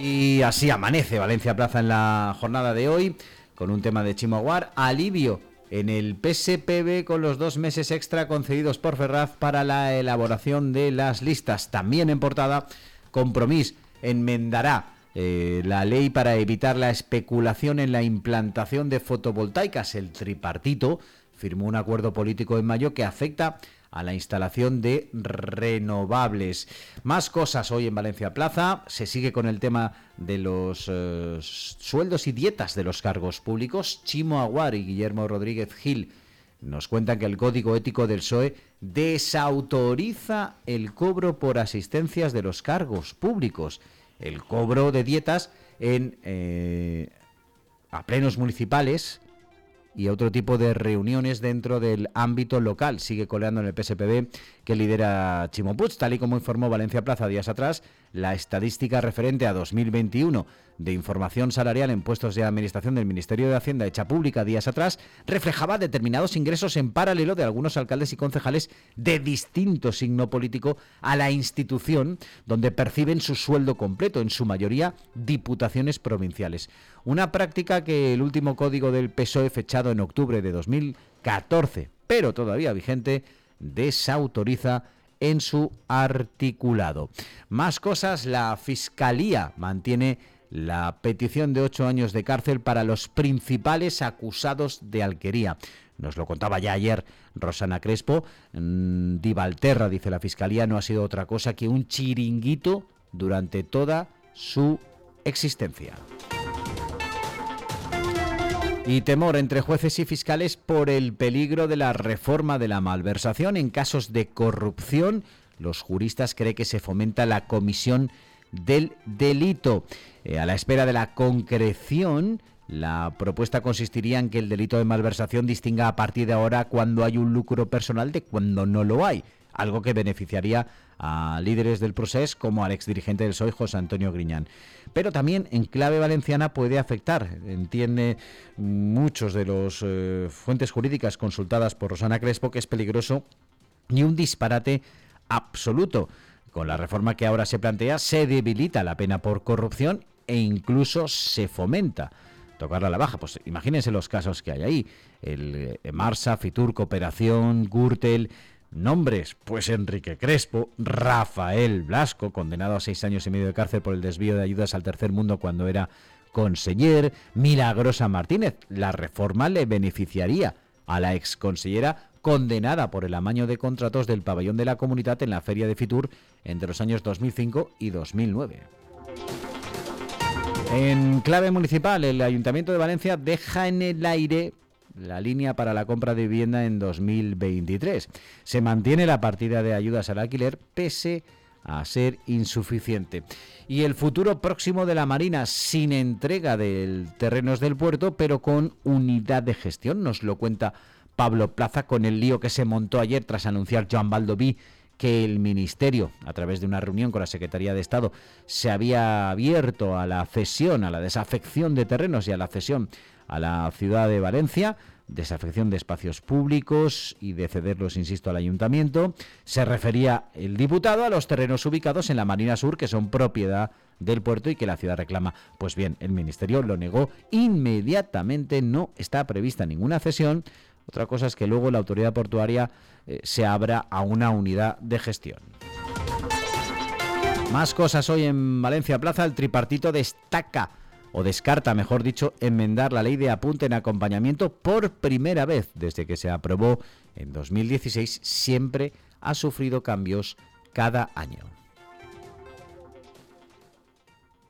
Y así amanece Valencia Plaza en la jornada de hoy, con un tema de Chimoaguar, alivio en el PSPB con los dos meses extra concedidos por Ferraz para la elaboración de las listas. También en portada, Compromís enmendará eh, la ley para evitar la especulación en la implantación de fotovoltaicas. El tripartito firmó un acuerdo político en mayo que afecta a la instalación de renovables. Más cosas hoy en Valencia Plaza. Se sigue con el tema de los eh, sueldos y dietas de los cargos públicos. Chimo Aguar y Guillermo Rodríguez Gil nos cuentan que el Código Ético del PSOE desautoriza el cobro por asistencias de los cargos públicos. El cobro de dietas en eh, a plenos municipales y otro tipo de reuniones dentro del ámbito local. Sigue coleando en el PSPB que lidera Chimo tal y como informó Valencia Plaza días atrás, la estadística referente a 2021 de información salarial en puestos de administración del Ministerio de Hacienda hecha pública días atrás reflejaba determinados ingresos en paralelo de algunos alcaldes y concejales de distinto signo político a la institución donde perciben su sueldo completo, en su mayoría diputaciones provinciales. Una práctica que el último código del PSOE fechado en octubre de 2014, pero todavía vigente, desautoriza en su articulado. Más cosas, la Fiscalía mantiene la petición de ocho años de cárcel para los principales acusados de alquería. Nos lo contaba ya ayer Rosana Crespo. Mm, Di Valterra, dice la Fiscalía, no ha sido otra cosa que un chiringuito durante toda su existencia. Y temor entre jueces y fiscales por el peligro de la reforma de la malversación en casos de corrupción. Los juristas creen que se fomenta la comisión del delito. Eh, a la espera de la concreción, la propuesta consistiría en que el delito de malversación distinga a partir de ahora cuando hay un lucro personal de cuando no lo hay, algo que beneficiaría a líderes del proceso como al exdirigente del PSOE, José Antonio Griñán. Pero también en clave valenciana puede afectar, entiende muchos de las eh, fuentes jurídicas consultadas por Rosana Crespo, que es peligroso y un disparate absoluto. Con la reforma que ahora se plantea, se debilita la pena por corrupción e incluso se fomenta tocarla a la baja. Pues imagínense los casos que hay ahí. El eh, Marsa, Fitur, Cooperación, Gürtel, Nombres, pues Enrique Crespo, Rafael Blasco, condenado a seis años y medio de cárcel por el desvío de ayudas al tercer mundo cuando era conseller, Milagrosa Martínez. La reforma le beneficiaría a la exconsellera condenada por el amaño de contratos del pabellón de la comunidad en la feria de Fitur entre los años 2005 y 2009. En clave municipal, el Ayuntamiento de Valencia deja en el aire la línea para la compra de vivienda en 2023. Se mantiene la partida de ayudas al alquiler pese a ser insuficiente. Y el futuro próximo de la Marina sin entrega de terrenos del puerto, pero con unidad de gestión, nos lo cuenta Pablo Plaza con el lío que se montó ayer tras anunciar Joan Baldoví que el Ministerio, a través de una reunión con la Secretaría de Estado, se había abierto a la cesión, a la desafección de terrenos y a la cesión a la ciudad de Valencia, desafección de espacios públicos y de cederlos, insisto, al ayuntamiento. Se refería el diputado a los terrenos ubicados en la Marina Sur que son propiedad del puerto y que la ciudad reclama. Pues bien, el Ministerio lo negó inmediatamente, no está prevista ninguna cesión. Otra cosa es que luego la autoridad portuaria eh, se abra a una unidad de gestión. Más cosas hoy en Valencia Plaza, el tripartito destaca o descarta, mejor dicho, enmendar la ley de apunte en acompañamiento por primera vez desde que se aprobó en 2016, siempre ha sufrido cambios cada año.